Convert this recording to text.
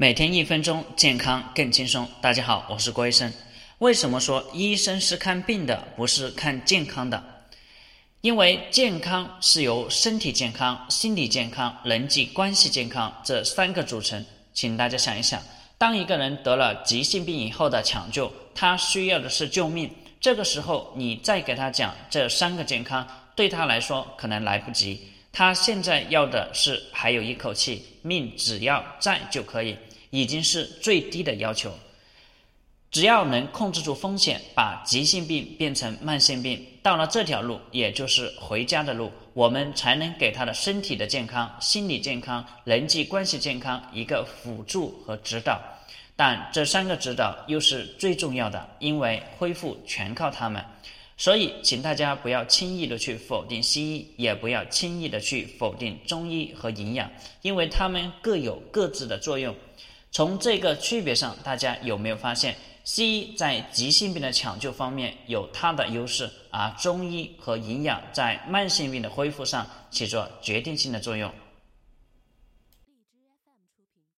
每天一分钟，健康更轻松。大家好，我是郭医生。为什么说医生是看病的，不是看健康的？因为健康是由身体健康、心理健康、人际关系健康这三个组成。请大家想一想，当一个人得了急性病以后的抢救，他需要的是救命。这个时候，你再给他讲这三个健康，对他来说可能来不及。他现在要的是还有一口气，命只要在就可以。已经是最低的要求，只要能控制住风险，把急性病变成慢性病，到了这条路，也就是回家的路，我们才能给他的身体的健康、心理健康、人际关系健康一个辅助和指导。但这三个指导又是最重要的，因为恢复全靠他们。所以，请大家不要轻易的去否定西医，也不要轻易的去否定中医和营养，因为他们各有各自的作用。从这个区别上，大家有没有发现，西医在急性病的抢救方面有它的优势，而中医和营养在慢性病的恢复上起着决定性的作用？